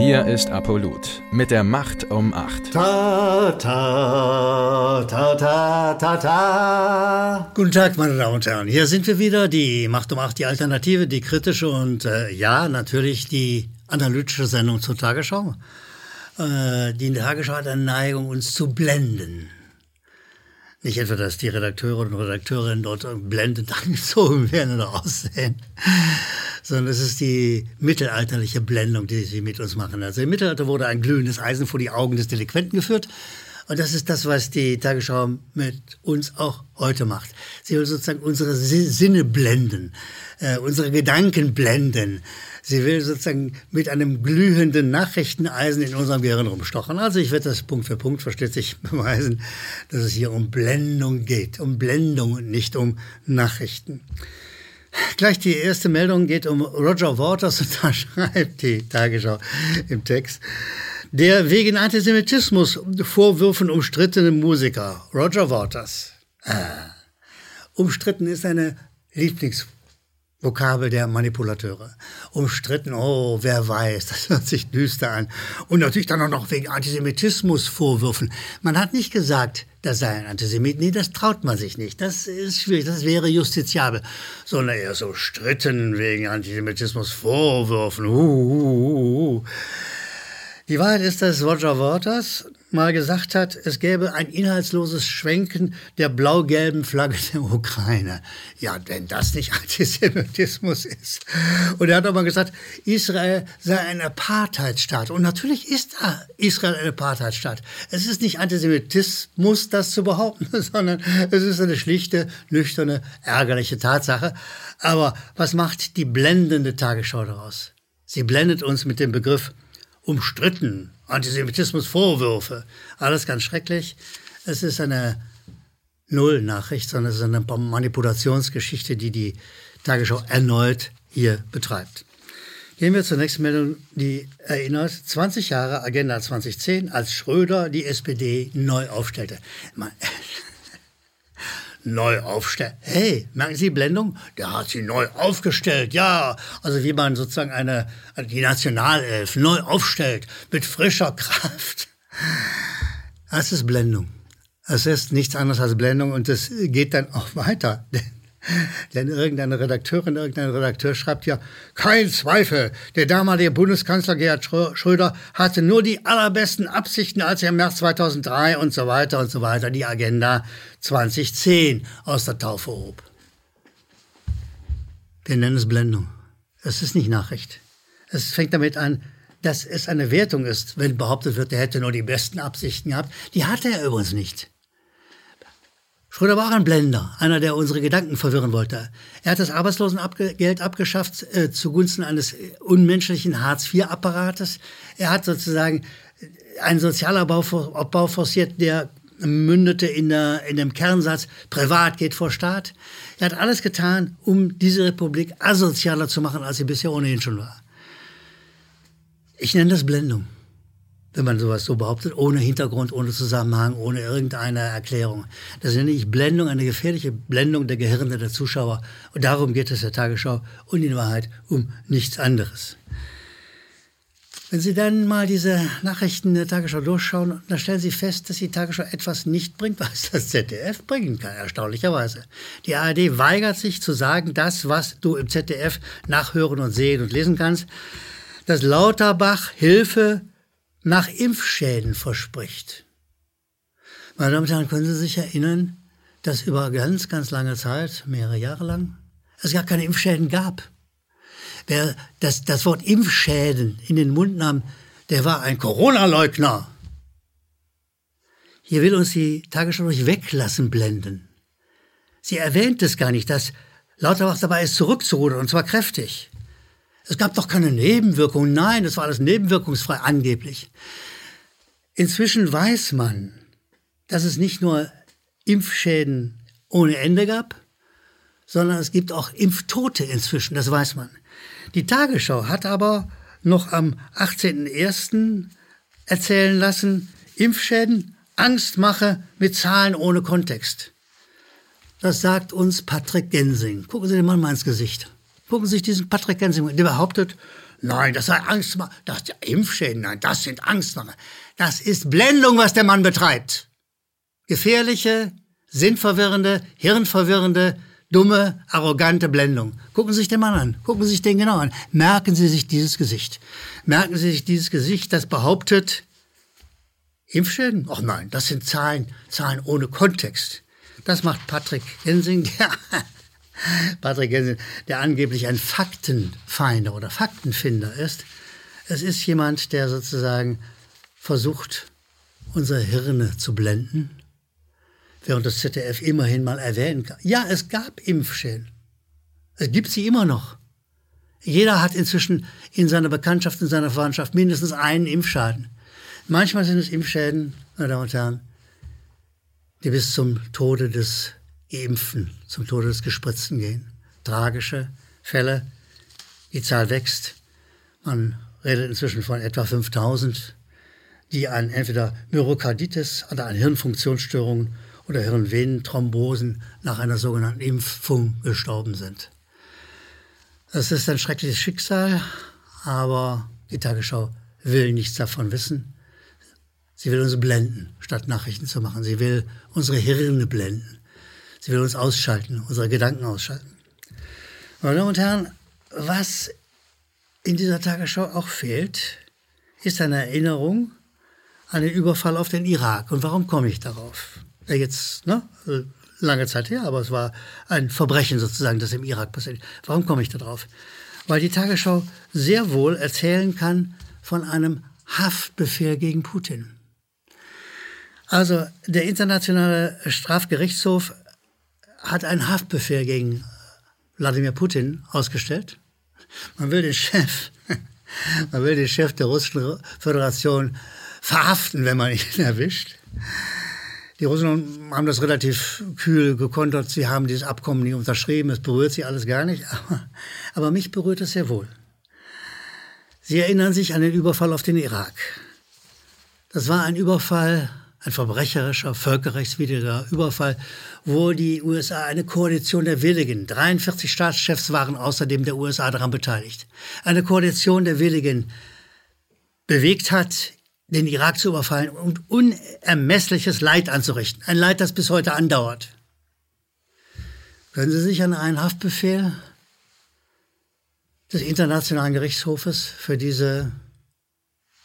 Hier ist Apollut mit der Macht um 8. Ta, ta, ta, ta, ta, ta. Guten Tag, meine Damen und Herren. Hier sind wir wieder, die Macht um 8, die Alternative, die kritische und äh, ja, natürlich die analytische Sendung zur Tagesschau. Äh, die Tagesschau hat eine Neigung, uns zu blenden. Nicht etwa, dass die Redakteure und Redakteurinnen dort blendend angezogen werden oder aussehen, sondern es ist die mittelalterliche Blendung, die sie mit uns machen. Also im Mittelalter wurde ein glühendes Eisen vor die Augen des Delinquenten geführt. Und das ist das, was die Tagesschau mit uns auch heute macht. Sie will sozusagen unsere Sinne blenden, äh, unsere Gedanken blenden. Sie will sozusagen mit einem glühenden Nachrichteneisen in unserem Gehirn rumstochern. Also ich werde das Punkt für Punkt verstetig beweisen, dass es hier um Blendung geht. Um Blendung und nicht um Nachrichten. Gleich die erste Meldung geht um Roger Waters und da schreibt die Tagesschau im Text. Der wegen Antisemitismus Vorwürfen umstrittene Musiker Roger Waters. Ah. Umstritten ist eine Lieblings Vokabel der Manipulateure. Umstritten, oh, wer weiß, das hört sich düster an. Und natürlich dann auch noch wegen Antisemitismus Vorwürfen. Man hat nicht gesagt, das sei ein Antisemit. Nee, das traut man sich nicht. Das ist schwierig, das wäre justiziabel. Sondern eher so stritten wegen Antisemitismus Vorwürfen. Uh, uh, uh, uh. Die Wahrheit ist, dass Roger Waters mal gesagt hat, es gäbe ein inhaltsloses Schwenken der blau-gelben Flagge der Ukraine. Ja, wenn das nicht Antisemitismus ist. Und er hat auch mal gesagt, Israel sei ein Apartheidstaat. Und natürlich ist Israel ein Apartheidstaat. Es ist nicht Antisemitismus, das zu behaupten, sondern es ist eine schlichte, nüchterne, ärgerliche Tatsache. Aber was macht die blendende Tagesschau daraus? Sie blendet uns mit dem Begriff umstritten. Antisemitismusvorwürfe. Alles ganz schrecklich. Es ist eine Null-Nachricht, sondern es ist eine Manipulationsgeschichte, die die Tagesschau erneut hier betreibt. Gehen wir zur nächsten Meldung, die erinnert 20 Jahre Agenda 2010, als Schröder die SPD neu aufstellte neu aufstellen. Hey, merken Sie Blendung? Der hat sie neu aufgestellt, ja. Also wie man sozusagen eine, die Nationalelf neu aufstellt, mit frischer Kraft. Das ist Blendung. Es ist nichts anderes als Blendung und es geht dann auch weiter. Denn irgendeine Redakteurin, irgendein Redakteur schreibt ja, kein Zweifel, der damalige Bundeskanzler Gerhard Schröder hatte nur die allerbesten Absichten, als er im März 2003 und so weiter und so weiter die Agenda 2010 aus der Taufe hob. Wir nennen es Blendung. Es ist nicht Nachricht. Es fängt damit an, dass es eine Wertung ist, wenn behauptet wird, er hätte nur die besten Absichten gehabt. Die hatte er übrigens nicht. Schröder war auch ein Blender, einer, der unsere Gedanken verwirren wollte. Er hat das Arbeitslosengeld abgeschafft äh, zugunsten eines unmenschlichen Hartz-IV-Apparates. Er hat sozusagen einen Sozialabbau forciert, der mündete in, der, in dem Kernsatz, privat geht vor Staat. Er hat alles getan, um diese Republik asozialer zu machen, als sie bisher ohnehin schon war. Ich nenne das Blendung wenn man sowas so behauptet, ohne Hintergrund, ohne Zusammenhang, ohne irgendeine Erklärung. Das nenne ich Blendung, eine gefährliche Blendung der Gehirne der Zuschauer. Und darum geht es der Tagesschau und in Wahrheit um nichts anderes. Wenn Sie dann mal diese Nachrichten der Tagesschau durchschauen, dann stellen Sie fest, dass die Tagesschau etwas nicht bringt, was das ZDF bringen kann, erstaunlicherweise. Die ARD weigert sich zu sagen, das, was du im ZDF nachhören und sehen und lesen kannst, dass Lauterbach Hilfe nach Impfschäden verspricht. Meine Damen und Herren, können Sie sich erinnern, dass über ganz, ganz lange Zeit, mehrere Jahre lang, es gar keine Impfschäden gab. Wer das, das Wort Impfschäden in den Mund nahm, der war ein Corona-Leugner. Hier will uns die Tagesschau durch Weglassen blenden. Sie erwähnt es gar nicht, dass Lauterbach dabei ist, zurückzurudern, und zwar kräftig. Es gab doch keine Nebenwirkungen. Nein, das war alles nebenwirkungsfrei angeblich. Inzwischen weiß man, dass es nicht nur Impfschäden ohne Ende gab, sondern es gibt auch Impftote inzwischen, das weiß man. Die Tagesschau hat aber noch am 18.01. erzählen lassen, Impfschäden, Angstmache mit Zahlen ohne Kontext. Das sagt uns Patrick Gensing. Gucken Sie den Mann mal ins Gesicht. Gucken Sie sich diesen Patrick Gensing der behauptet, nein, das sei Angstmacher, das sind Impfschäden, nein, das sind Angstmacher. Das ist Blendung, was der Mann betreibt. Gefährliche, sinnverwirrende, hirnverwirrende, dumme, arrogante Blendung. Gucken Sie sich den Mann an. Gucken Sie sich den genau an. Merken Sie sich dieses Gesicht. Merken Sie sich dieses Gesicht, das behauptet, Impfschäden? Ach nein, das sind Zahlen, Zahlen ohne Kontext. Das macht Patrick Gensing, der, Patrick Gensing, der angeblich ein Faktenfinder oder Faktenfinder ist. Es ist jemand, der sozusagen versucht, unsere Hirne zu blenden, während das ZDF immerhin mal erwähnen kann. Ja, es gab Impfschäden. Es gibt sie immer noch. Jeder hat inzwischen in seiner Bekanntschaft, in seiner Verwandtschaft mindestens einen Impfschaden. Manchmal sind es Impfschäden, meine Damen und Herren, die bis zum Tode des Impfen, zum Tode des Gespritzten gehen. Tragische Fälle, die Zahl wächst. Man redet inzwischen von etwa 5000, die an entweder Myokarditis oder an Hirnfunktionsstörungen oder Hirnvenenthrombosen nach einer sogenannten Impfung gestorben sind. Das ist ein schreckliches Schicksal, aber die Tagesschau will nichts davon wissen. Sie will uns blenden, statt Nachrichten zu machen. Sie will unsere Hirne blenden. Sie will uns ausschalten, unsere Gedanken ausschalten. Meine Damen und Herren, was in dieser Tagesschau auch fehlt, ist eine Erinnerung an den Überfall auf den Irak. Und warum komme ich darauf? Ja, jetzt, ne, lange Zeit her, aber es war ein Verbrechen sozusagen, das im Irak passiert. Warum komme ich darauf? Weil die Tagesschau sehr wohl erzählen kann von einem Haftbefehl gegen Putin. Also der Internationale Strafgerichtshof hat einen Haftbefehl gegen Wladimir Putin ausgestellt. Man will den Chef, man will den Chef der Russischen Föderation verhaften, wenn man ihn erwischt. Die Russen haben das relativ kühl gekontert. Sie haben dieses Abkommen nie unterschrieben. Es berührt sie alles gar nicht. Aber, aber mich berührt es sehr wohl. Sie erinnern sich an den Überfall auf den Irak. Das war ein Überfall ein verbrecherischer, völkerrechtswidriger Überfall, wo die USA eine Koalition der Willigen, 43 Staatschefs waren außerdem der USA daran beteiligt, eine Koalition der Willigen bewegt hat, den Irak zu überfallen und unermessliches Leid anzurichten. Ein Leid, das bis heute andauert. Können Sie sich an einen Haftbefehl des Internationalen Gerichtshofes für diese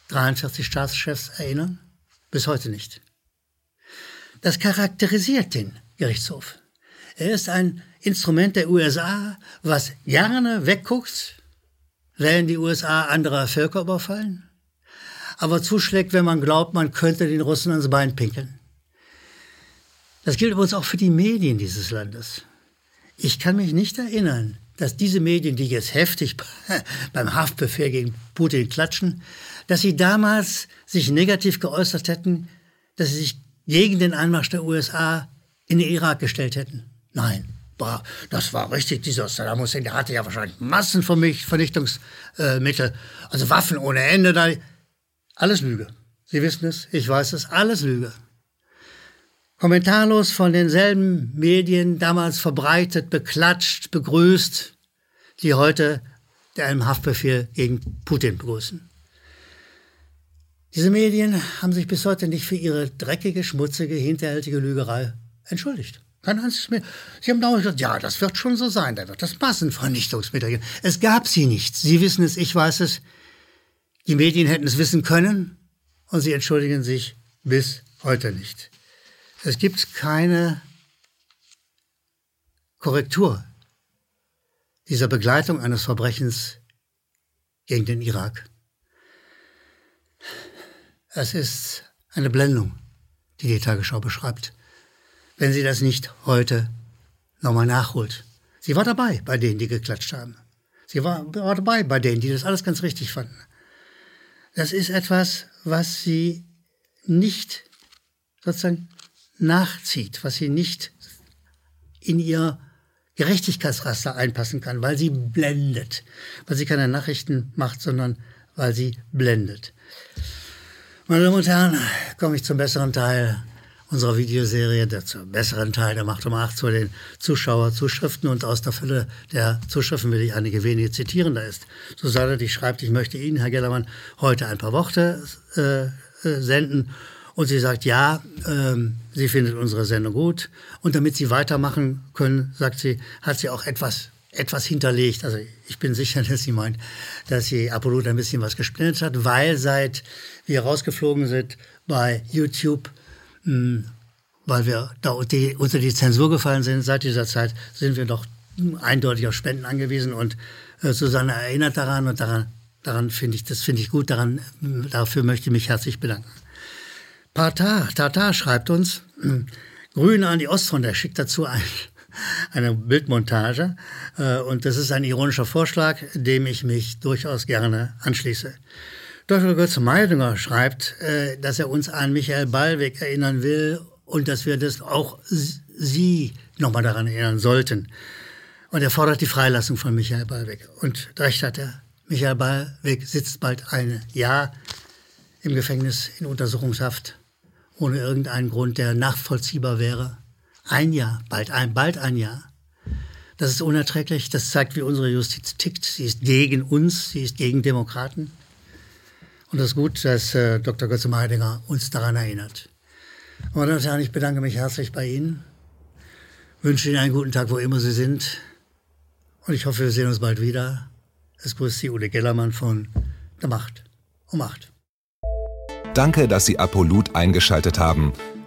43 Staatschefs erinnern? Bis heute nicht. Das charakterisiert den Gerichtshof. Er ist ein Instrument der USA, was gerne wegguckt, wenn die USA andere Völker überfallen, aber zuschlägt, wenn man glaubt, man könnte den Russen ans Bein pinkeln. Das gilt übrigens auch für die Medien dieses Landes. Ich kann mich nicht erinnern, dass diese Medien, die jetzt heftig beim Haftbefehl gegen Putin klatschen, dass sie damals sich negativ geäußert hätten, dass sie sich gegen den Einmarsch der USA in den Irak gestellt hätten. Nein, boah, das war richtig. Dieser Saddam Hussein, der hatte ja wahrscheinlich Massenvernichtungsmittel, also Waffen ohne Ende. Da. Alles Lüge. Sie wissen es, ich weiß es, alles Lüge. Kommentarlos von denselben Medien damals verbreitet, beklatscht, begrüßt, die heute einen Haftbefehl gegen Putin begrüßen. Diese Medien haben sich bis heute nicht für ihre dreckige, schmutzige, hinterhältige Lügerei entschuldigt. Kein einziges mehr. Sie haben dauernd gesagt, ja, das wird schon so sein, da wird das Massenvernichtungsmittel geben. Es gab sie nicht. Sie wissen es, ich weiß es. Die Medien hätten es wissen können und sie entschuldigen sich bis heute nicht. Es gibt keine Korrektur dieser Begleitung eines Verbrechens gegen den Irak. Es ist eine Blendung, die die Tagesschau beschreibt. Wenn sie das nicht heute nochmal nachholt. Sie war dabei bei denen, die geklatscht haben. Sie war, war dabei bei denen, die das alles ganz richtig fanden. Das ist etwas, was sie nicht sozusagen nachzieht, was sie nicht in ihr Gerechtigkeitsraster einpassen kann, weil sie blendet. Weil sie keine Nachrichten macht, sondern weil sie blendet. Meine Damen und Herren, komme ich zum besseren Teil unserer Videoserie, der zur besseren Teil der Macht um Acht, zu den Zuschauerzuschriften. Und aus der Fülle der Zuschriften will ich einige wenige zitieren. Da ist Susanne, die schreibt, ich möchte Ihnen, Herr Gellermann, heute ein paar Worte äh, äh, senden. Und sie sagt, ja, ähm, sie findet unsere Sendung gut. Und damit sie weitermachen können, sagt sie, hat sie auch etwas etwas hinterlegt. Also ich bin sicher, dass sie meint, dass sie Apollo ein bisschen was gespendet hat, weil seit wir rausgeflogen sind bei YouTube, mh, hm, weil wir da unter die Zensur gefallen sind, seit dieser Zeit sind wir doch eindeutig auf Spenden angewiesen und äh, Susanne erinnert daran und daran, daran finde ich, das finde ich gut, daran, dafür möchte ich mich herzlich bedanken. Pata, Tata schreibt uns, hm, Grün an die Ostfront, er schickt dazu ein, eine Bildmontage. Äh, und das ist ein ironischer Vorschlag, dem ich mich durchaus gerne anschließe. Dr. Götze Meidinger schreibt, äh, dass er uns an Michael Ballweg erinnern will und dass wir das auch Sie nochmal daran erinnern sollten. Und er fordert die Freilassung von Michael Ballweg. Und recht hat er. Michael Ballweg sitzt bald ein Jahr im Gefängnis in Untersuchungshaft, ohne irgendeinen Grund, der nachvollziehbar wäre. Ein Jahr, bald ein, bald ein Jahr. Das ist unerträglich. Das zeigt, wie unsere Justiz tickt. Sie ist gegen uns, sie ist gegen Demokraten. Und es ist gut, dass äh, Dr. Götze Meidinger uns daran erinnert. Meine Damen und Herren, ich bedanke mich herzlich bei Ihnen, wünsche Ihnen einen guten Tag, wo immer Sie sind. Und ich hoffe, wir sehen uns bald wieder. Es grüßt Sie Ude Gellermann von der Macht um Macht. Danke, dass Sie Apolut eingeschaltet haben.